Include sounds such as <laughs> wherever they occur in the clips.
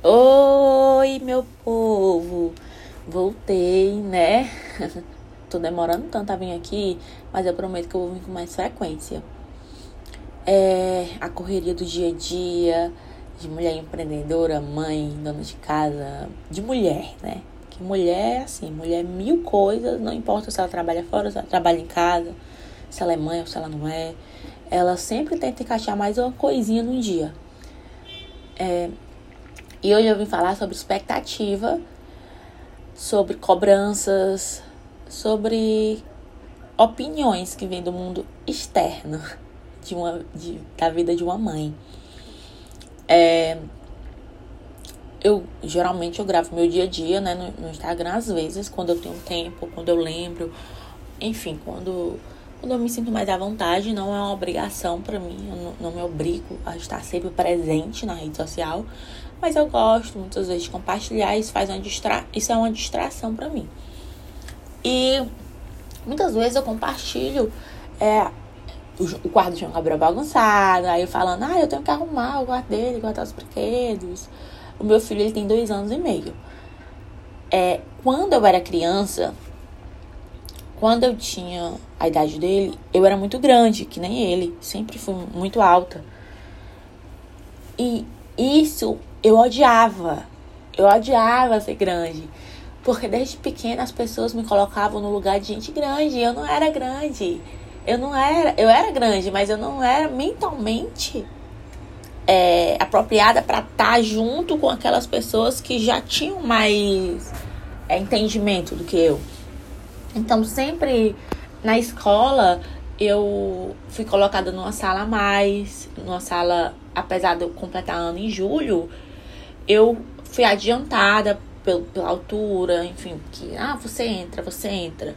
Oi, meu povo! Voltei, né? <laughs> Tô demorando tanto a vir aqui, mas eu prometo que eu vou vir com mais frequência. É a correria do dia a dia, de mulher empreendedora, mãe, dona de casa, de mulher, né? Que mulher é assim, mulher é mil coisas, não importa se ela trabalha fora, se ela trabalha em casa, se ela é mãe ou se ela não é. Ela sempre tenta encaixar mais uma coisinha no dia. É, e hoje eu vim falar sobre expectativa, sobre cobranças, sobre opiniões que vêm do mundo externo <laughs> de uma, de, da vida de uma mãe. É, eu geralmente eu gravo meu dia a dia né, no, no, Instagram às vezes, quando eu tenho tempo, quando eu lembro, enfim, quando, quando eu me sinto mais à vontade, não é uma obrigação para mim, eu não, me obrigo a estar sempre presente na rede social, mas eu gosto muitas vezes de compartilhar, isso faz uma distra... isso é uma distração para mim. E muitas vezes eu compartilho é, o, quarto de João Gabriel bagunçado, aí falando, ah, eu tenho que arrumar o quarto dele, guardar os brinquedos. O meu filho ele tem dois anos e meio. É, quando eu era criança, quando eu tinha a idade dele, eu era muito grande, que nem ele. Sempre fui muito alta. E isso eu odiava. Eu odiava ser grande. Porque desde pequena as pessoas me colocavam no lugar de gente grande. Eu não era grande. Eu não era. Eu era grande, mas eu não era mentalmente é, apropriada para estar tá junto com aquelas pessoas que já tinham mais é, entendimento do que eu. Então sempre na escola eu fui colocada numa sala a mais, numa sala, apesar de eu completar ano em julho, eu fui adiantada pelo, pela altura, enfim, que ah, você entra, você entra.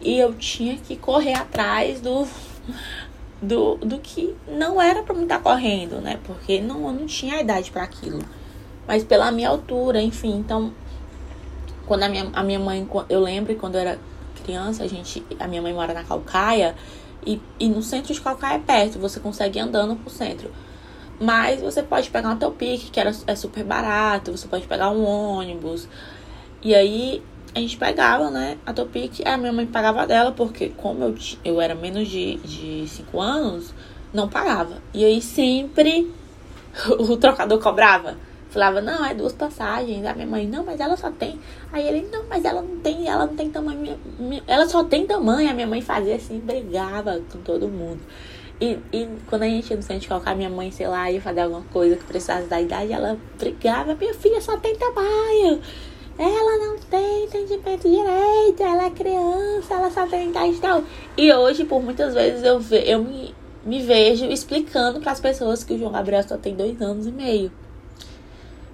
E eu tinha que correr atrás do do, do que não era para me estar correndo, né? Porque não, eu não tinha idade para aquilo. Mas pela minha altura, enfim, então quando a minha, a minha mãe, eu lembro quando eu era criança, a gente, a minha mãe mora na Calcaia e, e no centro de Calcaia é perto, você consegue andando pro centro. Mas você pode pegar um teu pique, que era, é super barato, você pode pegar um ônibus. E aí a gente pegava, né, a Topic, a minha mãe pagava dela, porque como eu, eu era menos de 5 anos, não pagava. E aí sempre <laughs> o trocador cobrava. Falava, não, é duas passagens. A minha mãe, não, mas ela só tem. Aí ele, não, mas ela não tem, ela não tem tamanho. Ela só tem tamanho. A minha mãe fazia assim, brigava com todo mundo. E, e quando a gente ia no centro de colocar minha mãe, sei lá, ia fazer alguma coisa que precisasse da idade, ela brigava, minha filha só tem tamanho. Ela não tem entendimento direito, ela é criança, ela só tem idade tal. E hoje, por muitas vezes, eu, ve, eu me, me vejo explicando para as pessoas que o João Gabriel só tem dois anos e meio.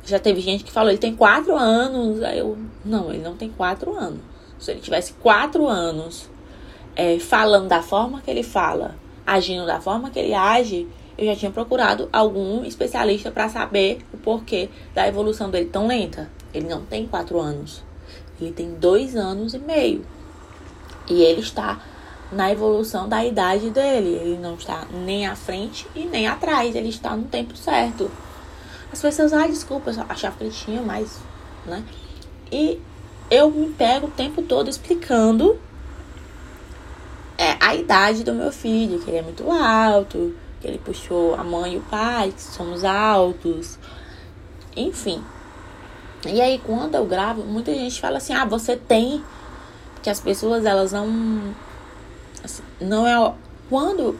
Já teve gente que falou, ele tem quatro anos. Aí eu, não, ele não tem quatro anos. Se ele tivesse quatro anos é, falando da forma que ele fala, agindo da forma que ele age, eu já tinha procurado algum especialista para saber o porquê da evolução dele tão lenta. Ele não tem quatro anos, ele tem dois anos e meio. E ele está na evolução da idade dele. Ele não está nem à frente e nem atrás, ele está no tempo certo. As pessoas, ah, desculpa, eu achava que ele tinha mais, né? E eu me pego o tempo todo explicando é, a idade do meu filho, que ele é muito alto, que ele puxou a mãe e o pai, que somos altos, enfim. E aí, quando eu gravo, muita gente fala assim: ah, você tem. Que as pessoas, elas não. Assim, não é. Quando.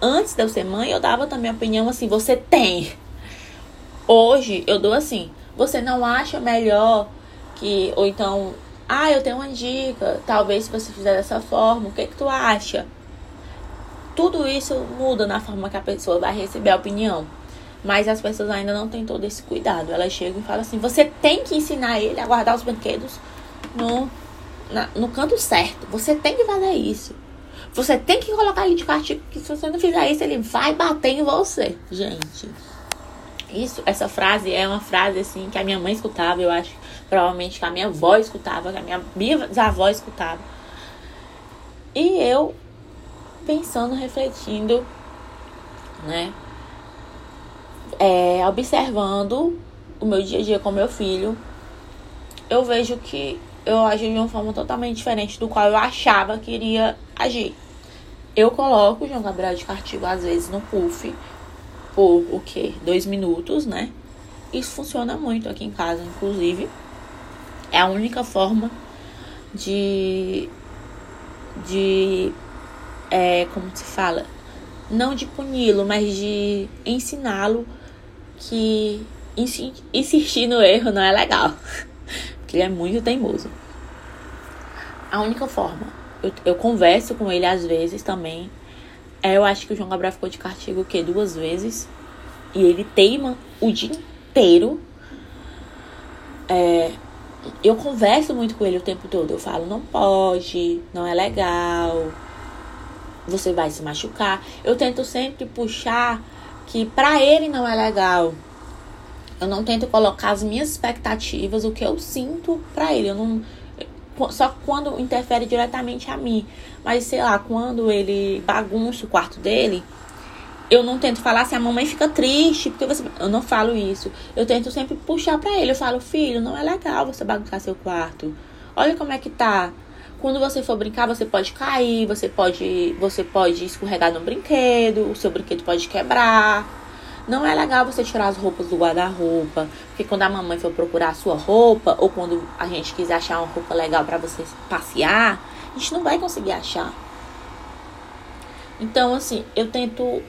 Antes de eu ser mãe, eu dava também a opinião assim: você tem. Hoje, eu dou assim: você não acha melhor que. Ou então, ah, eu tenho uma dica. Talvez se você fizer dessa forma, o que, que tu acha? Tudo isso muda na forma que a pessoa vai receber a opinião. Mas as pessoas ainda não têm todo esse cuidado. Elas chegam e falam assim: você tem que ensinar ele a guardar os brinquedos no, na, no canto certo. Você tem que fazer isso. Você tem que colocar ele de castigo, que se você não fizer isso, ele vai bater em você. Gente, isso, essa frase é uma frase assim que a minha mãe escutava, eu acho, provavelmente que a minha avó escutava, que a minha bisavó escutava. E eu pensando, refletindo, né? É, observando o meu dia a dia com meu filho, eu vejo que eu ajo de uma forma totalmente diferente do qual eu achava que iria agir. Eu coloco o João Gabriel de castigo às vezes no puff por o quê? Dois minutos, né? Isso funciona muito aqui em casa, inclusive. É a única forma de. de. É, como se fala? Não de puni-lo, mas de ensiná-lo que insistir no erro não é legal. <laughs> Porque ele é muito teimoso. A única forma. Eu, eu converso com ele às vezes também. É, eu acho que o João Gabriel ficou de castigo o quê? Duas vezes. E ele teima o dia inteiro. É, eu converso muito com ele o tempo todo. Eu falo, não pode, não é legal, você vai se machucar. Eu tento sempre puxar que pra ele não é legal. Eu não tento colocar as minhas expectativas, o que eu sinto pra ele. Eu não. Só quando interfere diretamente a mim. Mas sei lá, quando ele bagunça o quarto dele, eu não tento falar se a mamãe fica triste, porque você. Eu não falo isso. Eu tento sempre puxar pra ele. Eu falo, filho, não é legal você bagunçar seu quarto. Olha como é que tá. Quando você for brincar, você pode cair, você pode, você pode escorregar no brinquedo, o seu brinquedo pode quebrar. Não é legal você tirar as roupas do guarda-roupa, porque quando a mamãe for procurar a sua roupa ou quando a gente quiser achar uma roupa legal para você passear, a gente não vai conseguir achar. Então, assim, eu tento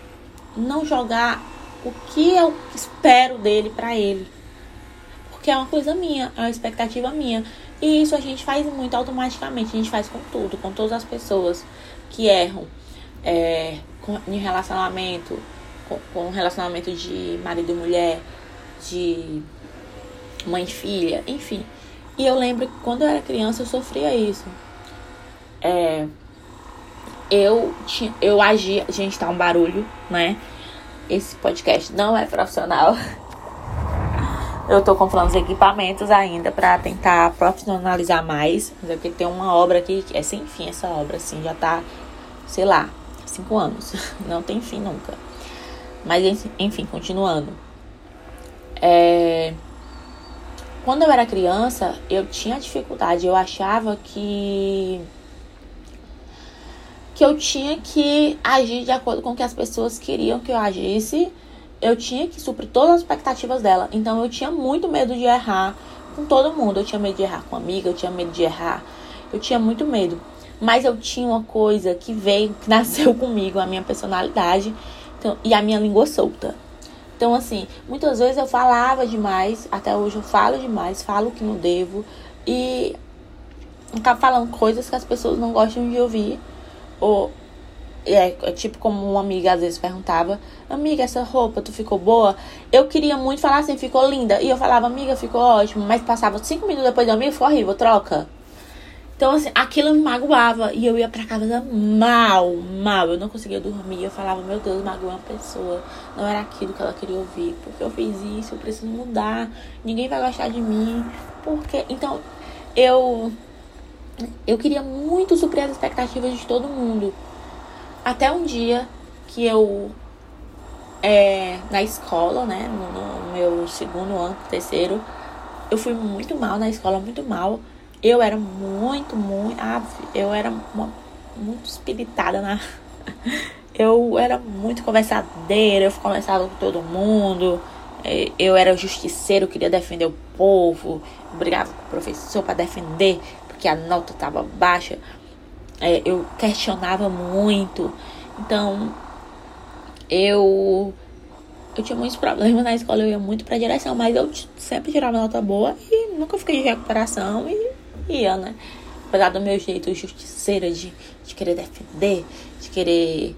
não jogar o que eu espero dele para ele. Porque é uma coisa minha, é uma expectativa minha. E isso a gente faz muito automaticamente, a gente faz com tudo, com todas as pessoas que erram é, em relacionamento, com, com relacionamento de marido e mulher, de mãe e filha, enfim. E eu lembro que quando eu era criança eu sofria isso. É, eu tinha, eu agia, gente, tá um barulho, né? Esse podcast não é profissional. <laughs> Eu tô comprando os equipamentos ainda para tentar profissionalizar mais, porque tem uma obra aqui que é sem fim essa obra assim, já tá, sei lá, cinco anos. <laughs> Não tem fim nunca. Mas enfim, continuando. É... Quando eu era criança, eu tinha dificuldade. Eu achava que que eu tinha que agir de acordo com o que as pessoas queriam que eu agisse. Eu tinha que suprir todas as expectativas dela. Então eu tinha muito medo de errar com todo mundo. Eu tinha medo de errar com amiga, eu tinha medo de errar. Eu tinha muito medo. Mas eu tinha uma coisa que veio, que <laughs> nasceu comigo, a minha personalidade então, e a minha língua solta. Então, assim, muitas vezes eu falava demais, até hoje eu falo demais, falo o que não devo, e acabo falando coisas que as pessoas não gostam de ouvir ou é, é, tipo como uma amiga às vezes perguntava, amiga, essa roupa tu ficou boa? Eu queria muito falar assim, ficou linda. E eu falava, amiga, ficou ótimo. Mas passava cinco minutos depois, amiga, ficou horrível, troca. Então, assim, aquilo me magoava. E eu ia pra casa mal, mal. Eu não conseguia dormir. Eu falava, meu Deus, magoei uma pessoa. Não era aquilo que ela queria ouvir. Porque eu fiz isso, eu preciso mudar. Ninguém vai gostar de mim. Porque. Então, eu eu queria muito suprir as expectativas de todo mundo. Até um dia que eu, é, na escola, né, no, no meu segundo ano, terceiro, eu fui muito mal na escola, muito mal. Eu era muito, muito. Ah, eu era uma, muito espiritada na. <laughs> Eu era muito conversadeira, eu conversava com todo mundo. É, eu era justiceiro, queria defender o povo, brigava com o professor para defender porque a nota estava baixa, é, eu questionava muito. Então, eu eu tinha muitos problemas na escola, eu ia muito pra direção, mas eu sempre tirava nota boa e nunca fiquei de recuperação e ia, né? Apesar do meu jeito justiceira de, de querer defender, de querer.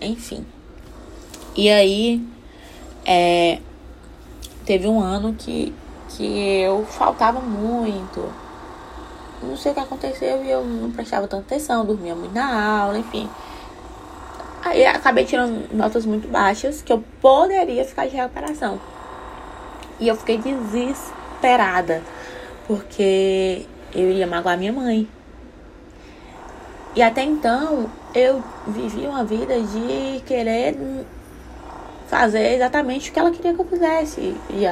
Enfim. E aí, é, teve um ano que, que eu faltava muito não sei o que aconteceu e eu não prestava tanta atenção, dormia muito na aula, enfim. Aí acabei tirando notas muito baixas que eu poderia ficar de recuperação. E eu fiquei desesperada, porque eu ia magoar minha mãe. E até então eu vivia uma vida de querer fazer exatamente o que ela queria que eu fizesse. E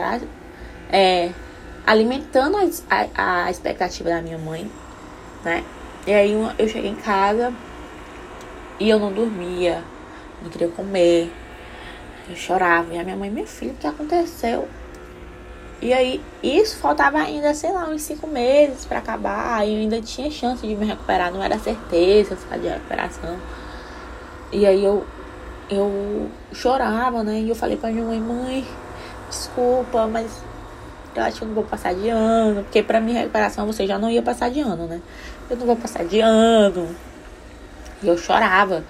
é, alimentando a, a, a expectativa da minha mãe, né? E aí eu cheguei em casa e eu não dormia, não queria comer, eu chorava. E a minha mãe, meu filho, o que aconteceu? E aí, isso faltava ainda, sei lá, uns cinco meses para acabar. E eu ainda tinha chance de me recuperar, não era certeza de recuperação. E aí eu, eu chorava, né? E eu falei pra minha mãe, mãe, desculpa, mas eu acho que eu não vou passar de ano. Porque pra minha recuperação você já não ia passar de ano, né? Eu não vou passar de ano. E eu chorava.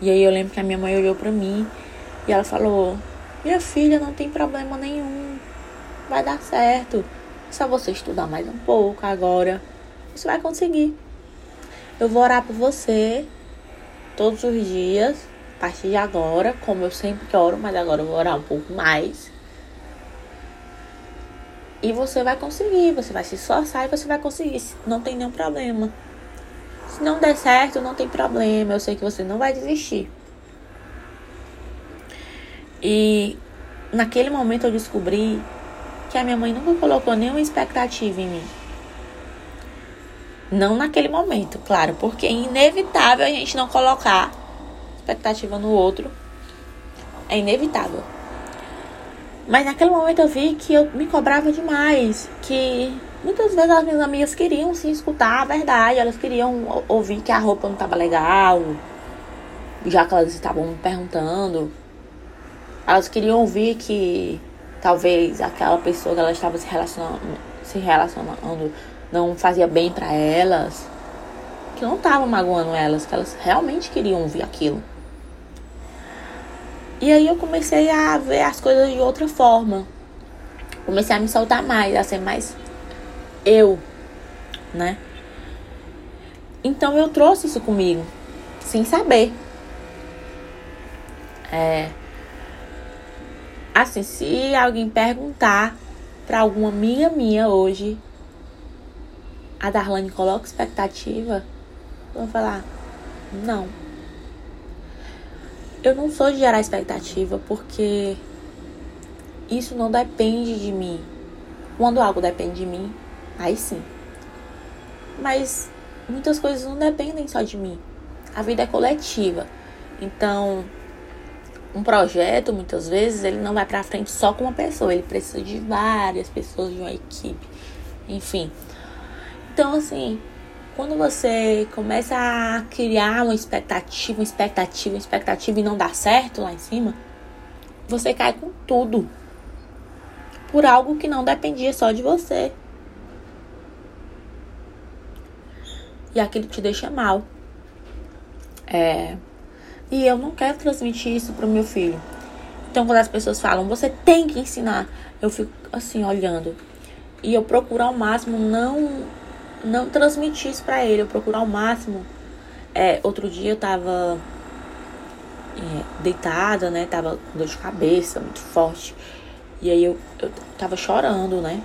E aí eu lembro que a minha mãe olhou pra mim e ela falou: Minha filha, não tem problema nenhum. Vai dar certo. É só você estudar mais um pouco agora. Você vai conseguir. Eu vou orar por você todos os dias, a partir de agora, como eu sempre oro, mas agora eu vou orar um pouco mais. E você vai conseguir, você vai se esforçar e você vai conseguir. Não tem nenhum problema. Se não der certo, não tem problema. Eu sei que você não vai desistir. E naquele momento eu descobri que a minha mãe nunca colocou nenhuma expectativa em mim. Não naquele momento, claro, porque é inevitável a gente não colocar expectativa no outro. É inevitável. Mas naquele momento eu vi que eu me cobrava demais, que muitas vezes as minhas amigas queriam sim escutar a verdade, elas queriam ouvir que a roupa não estava legal, já que elas estavam me perguntando elas queriam ouvir que talvez aquela pessoa que ela estava se relacionando, se relacionando não fazia bem para elas, que não estava magoando elas, que elas realmente queriam ouvir aquilo. E aí eu comecei a ver as coisas de outra forma. Comecei a me soltar mais, a ser mais eu, né? Então eu trouxe isso comigo, sem saber. É, Assim, se alguém perguntar para alguma amiga minha hoje, a Darlane coloca expectativa, eu vou falar, não. Eu não sou de gerar expectativa porque isso não depende de mim. Quando algo depende de mim, aí sim. Mas muitas coisas não dependem só de mim. A vida é coletiva. Então, um projeto, muitas vezes, ele não vai para frente só com uma pessoa, ele precisa de várias pessoas, de uma equipe, enfim. Então, assim, quando você começa a criar uma expectativa, uma expectativa, uma expectativa e não dá certo lá em cima, você cai com tudo. Por algo que não dependia só de você. E aquilo te deixa mal. É, e eu não quero transmitir isso pro meu filho. Então, quando as pessoas falam, você tem que ensinar, eu fico assim, olhando. E eu procuro ao máximo não, não transmitir isso pra ele. Eu procuro ao máximo. É, outro dia eu tava é, deitada, né? Tava com dor de cabeça muito forte. E aí eu, eu tava chorando, né?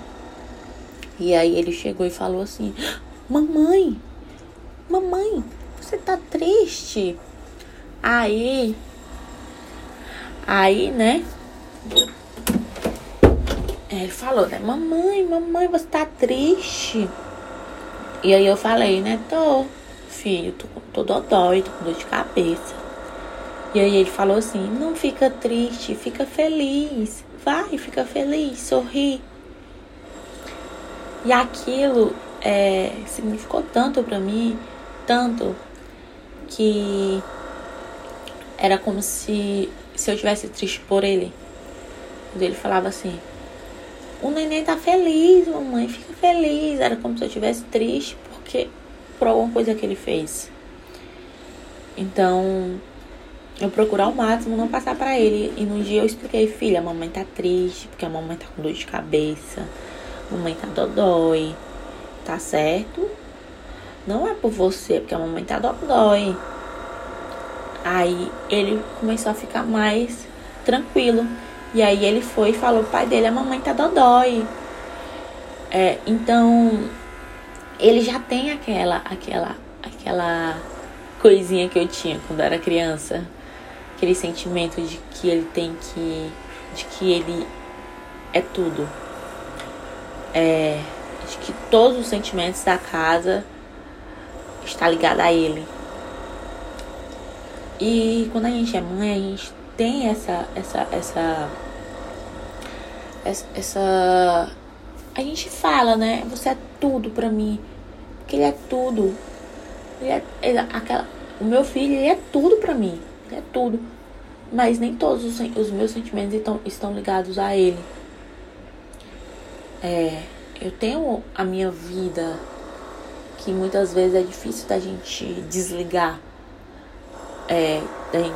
E aí ele chegou e falou assim: Mamãe, mamãe, você tá triste? Aí, aí, né? Ele falou, né? Mamãe, mamãe, você tá triste? E aí eu falei, né? Tô, filho, tô, tô dodói, tô com dor de cabeça. E aí ele falou assim, não fica triste, fica feliz. Vai, fica feliz, sorri. E aquilo é, significou tanto para mim, tanto que era como se, se eu tivesse triste por ele. Quando ele falava assim: O neném tá feliz, mamãe, fica feliz. Era como se eu tivesse triste porque por alguma coisa que ele fez. Então, eu procuro ao máximo não passar para ele. E no dia eu expliquei: Filha, a mamãe tá triste porque a mamãe tá com dor de cabeça. A mamãe tá dodói. Tá certo? Não é por você, porque a mamãe tá dodói. Aí ele começou a ficar mais tranquilo. E aí ele foi e falou pai dele, a mamãe tá dodói. É, então ele já tem aquela, aquela, aquela coisinha que eu tinha quando era criança. Aquele sentimento de que ele tem que. de que ele é tudo. é, de que todos os sentimentos da casa está ligado a ele. E quando a gente é mãe, a gente tem essa essa essa essa a gente fala, né? Você é tudo para mim. Porque ele é tudo. Ele é, ele, aquela, o meu filho, ele é tudo para mim. Ele é tudo. Mas nem todos os, os meus sentimentos estão, estão ligados a ele. É, eu tenho a minha vida que muitas vezes é difícil da gente desligar, é,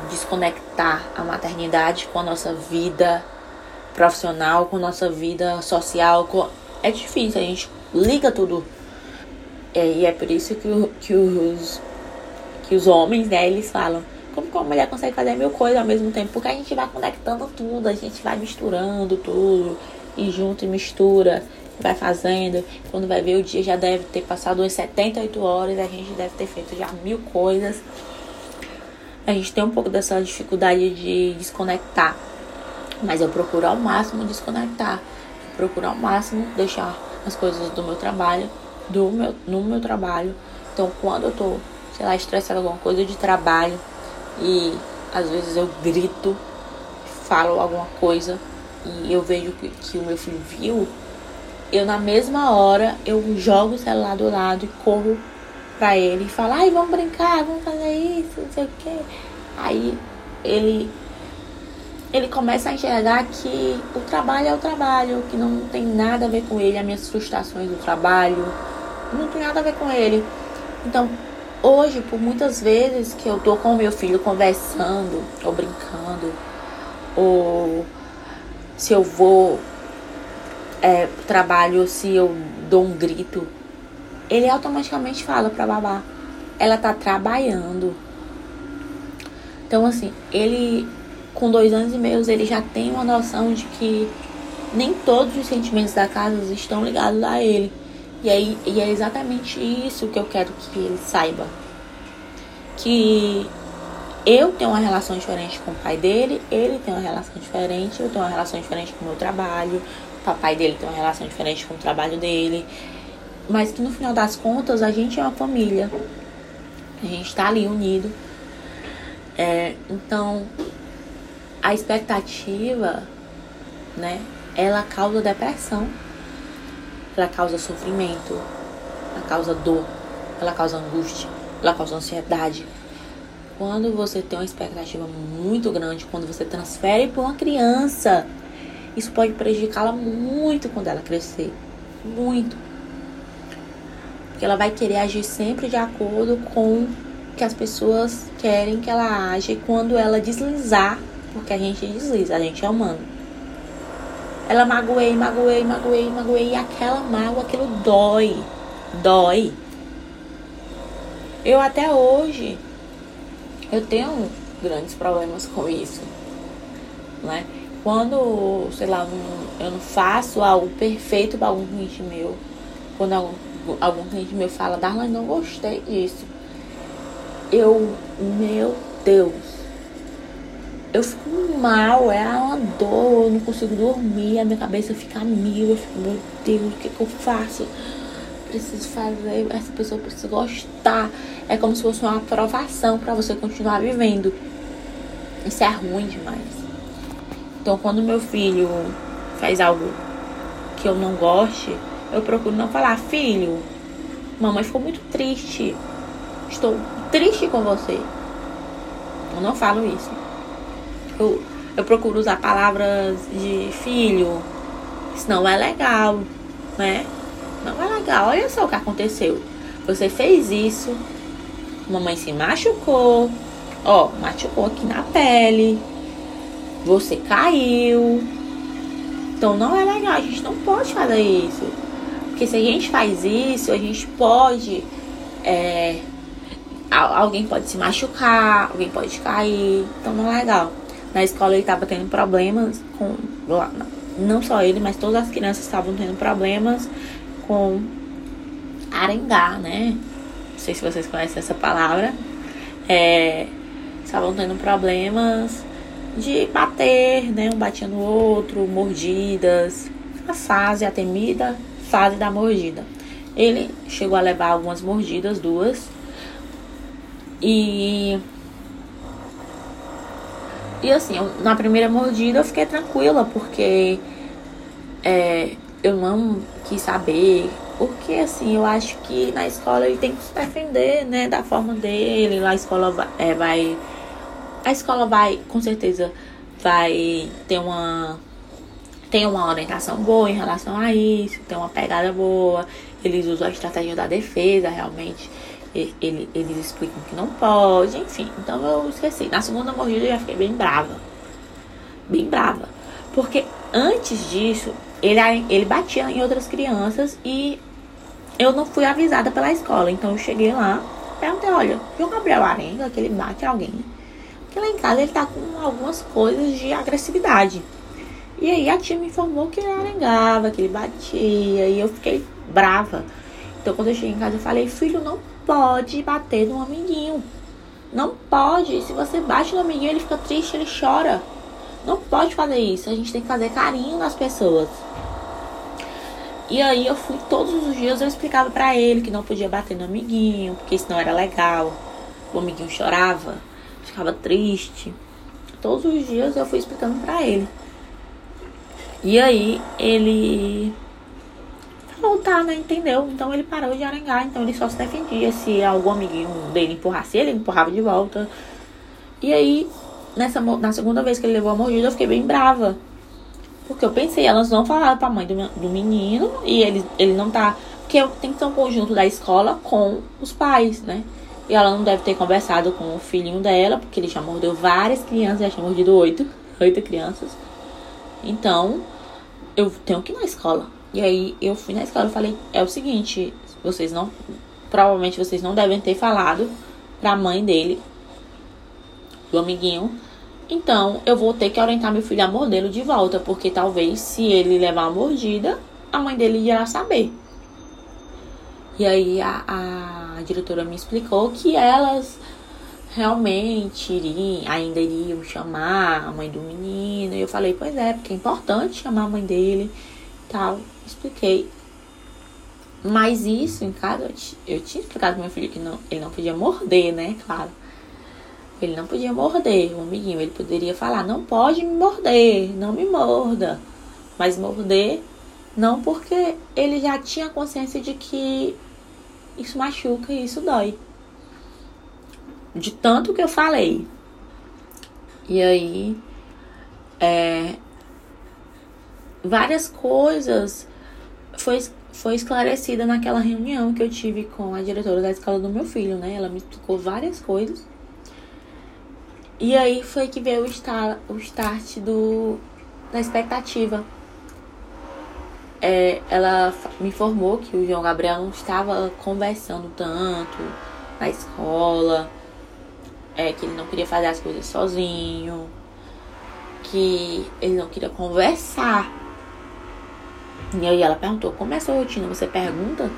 desconectar a maternidade com a nossa vida profissional, com a nossa vida social. Com... É difícil, a gente liga tudo. É, e é por isso que, o, que, os, que os homens, né, eles falam. Como que uma mulher consegue fazer mil coisas ao mesmo tempo? Porque a gente vai conectando tudo, a gente vai misturando tudo, e junto e mistura vai fazendo. Quando vai ver o dia já deve ter passado umas 78 horas, a gente deve ter feito já mil coisas. A gente tem um pouco dessa dificuldade de desconectar. Mas eu procuro ao máximo desconectar. Eu procuro ao máximo deixar as coisas do meu trabalho do meu, no meu trabalho. Então quando eu tô, sei lá, estressada alguma coisa de trabalho e às vezes eu grito, falo alguma coisa e eu vejo que, que o meu filho viu, eu na mesma hora eu jogo o celular do lado e corro pra ele e falo, ai, vamos brincar, vamos fazer isso, não sei o que. Aí ele ele começa a enxergar que o trabalho é o trabalho, que não tem nada a ver com ele, as minhas frustrações do trabalho, não tem nada a ver com ele. Então, hoje, por muitas vezes que eu tô com o meu filho conversando, ou brincando, ou se eu vou é, trabalho, se eu dou um grito, ele automaticamente fala pra babá, ela tá trabalhando. Então, assim, ele, com dois anos e meio, ele já tem uma noção de que nem todos os sentimentos da casa estão ligados a ele. E, aí, e é exatamente isso que eu quero que ele saiba. Que eu tenho uma relação diferente com o pai dele, ele tem uma relação diferente, eu tenho uma relação diferente com o meu trabalho, papai dele tem uma relação diferente com o trabalho dele. Mas que no final das contas a gente é uma família. A gente está ali unido. É, então, a expectativa, né, ela causa depressão. Ela causa sofrimento. Ela causa dor. Ela causa angústia. Ela causa ansiedade. Quando você tem uma expectativa muito grande, quando você transfere para uma criança isso pode prejudicá-la muito quando ela crescer. Muito. Porque ela vai querer agir sempre de acordo com o que as pessoas querem que ela age quando ela deslizar, porque a gente desliza, a gente é humano. Ela magoei, magoei, magoei, magoei, e aquela mágoa, aquilo dói. Dói. Eu até hoje eu tenho grandes problemas com isso, né? Quando, sei lá, eu não faço algo perfeito para algum cliente meu, quando algum, algum cliente meu fala, Darlan, não gostei disso. Eu, meu Deus, eu fico mal, é uma dor, eu não consigo dormir, a minha cabeça fica mil, eu fico, meu Deus, o que, que eu faço? Preciso fazer, essa pessoa precisa gostar. É como se fosse uma aprovação para você continuar vivendo. Isso é ruim demais. Então, quando meu filho faz algo que eu não goste, eu procuro não falar, filho, mamãe ficou muito triste. Estou triste com você. Eu não falo isso. Eu, eu procuro usar palavras de filho. Isso não é legal, né? Não é legal. Olha só o que aconteceu. Você fez isso. Mamãe se machucou. Ó, machucou aqui na pele você caiu. Então não é legal, a gente não pode fazer isso. Porque se a gente faz isso, a gente pode. É, alguém pode se machucar, alguém pode cair. Então não é legal. Na escola ele estava tendo problemas com. Não só ele, mas todas as crianças estavam tendo problemas com arengar, né? Não sei se vocês conhecem essa palavra. É, estavam tendo problemas de bater, né? Um batia no outro, mordidas. A fase, a temida fase da mordida. Ele chegou a levar algumas mordidas, duas. E. E assim, eu, na primeira mordida eu fiquei tranquila, porque é, eu não quis saber. Porque assim, eu acho que na escola ele tem que se defender, né? Da forma dele. Lá a escola vai, é, vai. A escola vai, com certeza, vai ter uma tem uma orientação boa em relação a isso, tem uma pegada boa, eles usam a estratégia da defesa, realmente. Ele, eles explicam que não pode, enfim. Então eu esqueci. Na segunda mordida eu já fiquei bem brava. Bem brava. Porque antes disso, ele, ele batia em outras crianças e eu não fui avisada pela escola. Então eu cheguei lá, perguntei, olha, o Gabriel Arenga, que ele bate alguém. Porque lá em casa ele tá com algumas coisas de agressividade. E aí a tia me informou que ele arengava, que ele batia, e eu fiquei brava. Então quando eu cheguei em casa eu falei, filho, não pode bater no amiguinho. Não pode. Se você bate no amiguinho, ele fica triste, ele chora. Não pode fazer isso. A gente tem que fazer carinho nas pessoas. E aí eu fui todos os dias eu explicava para ele que não podia bater no amiguinho, porque isso não era legal. O amiguinho chorava, ficava triste. Todos os dias eu fui explicando para ele. E aí ele voltar, né? Entendeu? Então ele parou de arengar, então ele só se defendia. Se algum amiguinho dele empurrasse ele, empurrava de volta. E aí, nessa, na segunda vez que ele levou a mordida, eu fiquei bem brava. Porque eu pensei, elas não falaram pra mãe do, do menino e ele, ele não tá. Porque tem que ser um conjunto da escola com os pais, né? E ela não deve ter conversado com o filhinho dela, porque ele já mordeu várias crianças, já tinha mordido oito, oito crianças. Então, eu tenho que ir na escola. E aí eu fui na escola e falei, é o seguinte, vocês não. Provavelmente vocês não devem ter falado pra mãe dele, do amiguinho. Então eu vou ter que orientar meu filho a mordê-lo de volta, porque talvez se ele levar uma mordida, a mãe dele irá saber. E aí a, a diretora me explicou que elas realmente iriam, ainda iriam chamar a mãe do menino. E eu falei, pois é, porque é importante chamar a mãe dele tal. Expliquei. Mas isso, em casa, eu, tinha explicado pro meu filho que não, ele não podia morder, né? Claro. Ele não podia morder, o amiguinho. Ele poderia falar, não pode me morder, não me morda. Mas morder, não porque ele já tinha consciência de que isso machuca e isso dói de tanto que eu falei. E aí, é, várias coisas foi, foi esclarecida naquela reunião que eu tive com a diretora da escola do meu filho, né? Ela me explicou várias coisas. E aí foi que veio o start, o start do, da expectativa. É, ela me informou que o João Gabriel não estava conversando tanto na escola é, que ele não queria fazer as coisas sozinho, que ele não queria conversar. E aí ela perguntou, como é a sua rotina? Você pergunta?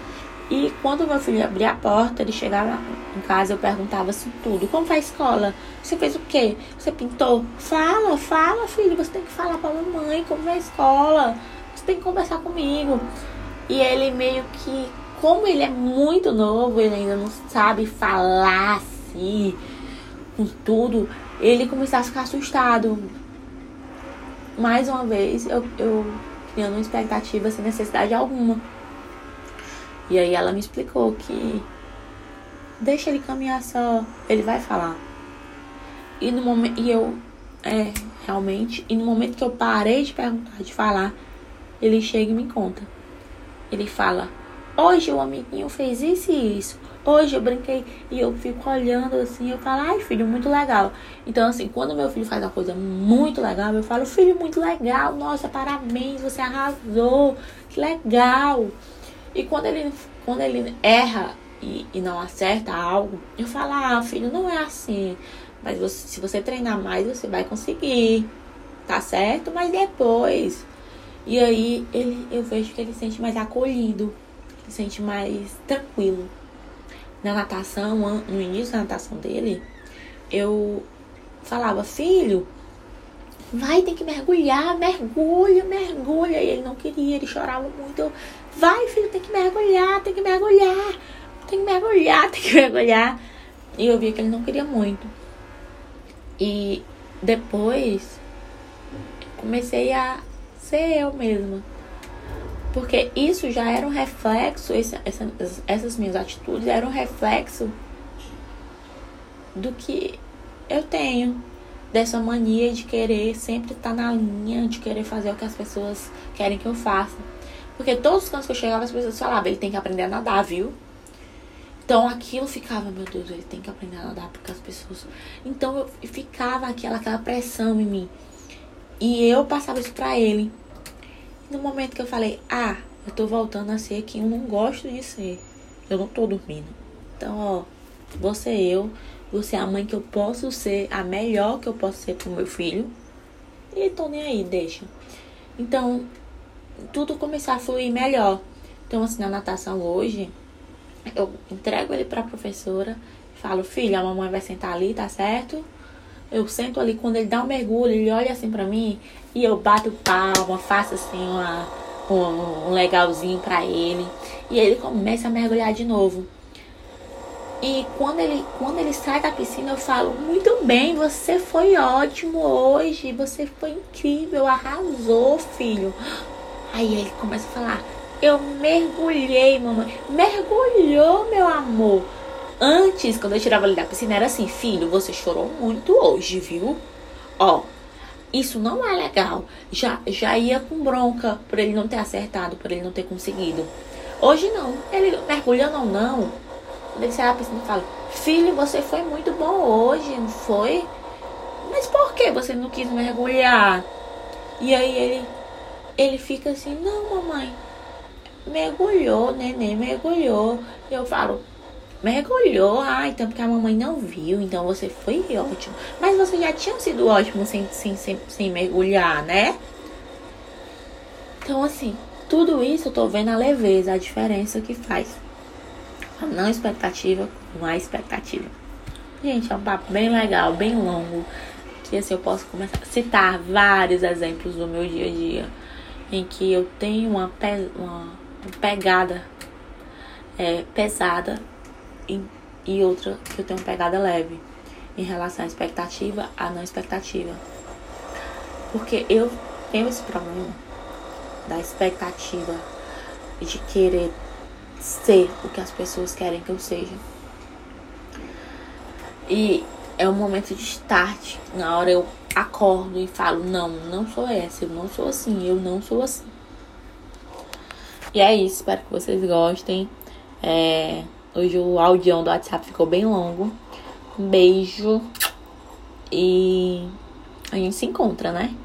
E quando meu filho abria a porta, ele chegava em casa, eu perguntava assim tudo. Como foi a escola? Você fez o quê? Você pintou? Fala, fala, filho. Você tem que falar pra mamãe como foi a escola. Você tem que conversar comigo. E ele meio que, como ele é muito novo, ele ainda não sabe falar assim com tudo, ele começar a ficar assustado. Mais uma vez, eu, eu criando uma expectativa sem necessidade alguma. E aí ela me explicou que deixa ele caminhar só, ele vai falar. E no momento e eu é, realmente, e no momento que eu parei de perguntar, de falar, ele chega e me conta. Ele fala: "Hoje o amiguinho fez isso e isso. Hoje eu brinquei e eu fico olhando assim, eu falo, ai filho, muito legal. Então, assim, quando meu filho faz uma coisa muito legal, eu falo, filho, muito legal, nossa, parabéns, você arrasou, que legal. E quando ele, quando ele erra e, e não acerta algo, eu falo, ah, filho, não é assim. Mas você, se você treinar mais, você vai conseguir. Tá certo? Mas depois. E aí ele, eu vejo que ele se sente mais acolhido, se sente mais tranquilo na natação, no início da natação dele, eu falava, filho, vai, tem que mergulhar, mergulha, mergulha. E ele não queria, ele chorava muito. Eu, vai, filho, tem que mergulhar, tem que mergulhar, tem que mergulhar, tem que mergulhar. E eu via que ele não queria muito. E depois comecei a ser eu mesma. Porque isso já era um reflexo, esse, essa, essas minhas atitudes eram um reflexo do que eu tenho. Dessa mania de querer sempre estar na linha, de querer fazer o que as pessoas querem que eu faça. Porque todos os cantos que eu chegava, as pessoas falavam, ele tem que aprender a nadar, viu? Então aquilo ficava, meu Deus, ele tem que aprender a nadar porque as pessoas. Então eu ficava aquela, aquela pressão em mim. E eu passava isso pra ele. No momento que eu falei, ah, eu tô voltando a ser quem eu não gosto de ser. Eu não tô dormindo. Então, ó, você eu, você é a mãe que eu posso ser, a melhor que eu posso ser pro meu filho. E tô nem aí, deixa. Então, tudo começar a fluir melhor. Então, assim, na natação hoje, eu entrego ele pra professora, falo, filho, a mamãe vai sentar ali, tá certo? Eu sento ali, quando ele dá um mergulho, ele olha assim pra mim e eu bato palma, faço assim uma, um, um legalzinho pra ele. E ele começa a mergulhar de novo. E quando ele, quando ele sai da piscina, eu falo: Muito bem, você foi ótimo hoje, você foi incrível, arrasou, filho. Aí ele começa a falar: Eu mergulhei, mamãe. Mergulhou, meu amor. Antes, quando eu tirava ele da piscina, era assim: Filho, você chorou muito hoje, viu? Ó, isso não é legal. Já, já ia com bronca por ele não ter acertado, por ele não ter conseguido. Hoje não. Ele mergulhando ou não, ele sai da piscina e fala: Filho, você foi muito bom hoje, não foi? Mas por que você não quis mergulhar? E aí ele ele fica assim, não, mamãe, mergulhou, neném mergulhou. E eu falo, mergulhou, ah, então porque a mamãe não viu, então você foi ótimo. Mas você já tinha sido ótimo sem, sem, sem, sem mergulhar, né? Então, assim, tudo isso eu tô vendo a leveza, a diferença que faz. A não expectativa com a expectativa. Gente, é um papo bem legal, bem longo. Que assim eu posso começar a citar vários exemplos do meu dia a dia em que eu tenho uma, pe uma pegada é, pesada e, e outra que eu tenho pegada leve em relação à expectativa à não expectativa. Porque eu tenho esse problema da expectativa de querer ser o que as pessoas querem que eu seja. E é um momento de start. Na hora eu acordo e falo: Não, não sou essa, eu não sou assim, eu não sou assim. E é isso, espero que vocês gostem. É, hoje o áudio do WhatsApp ficou bem longo. Um beijo e a gente se encontra, né?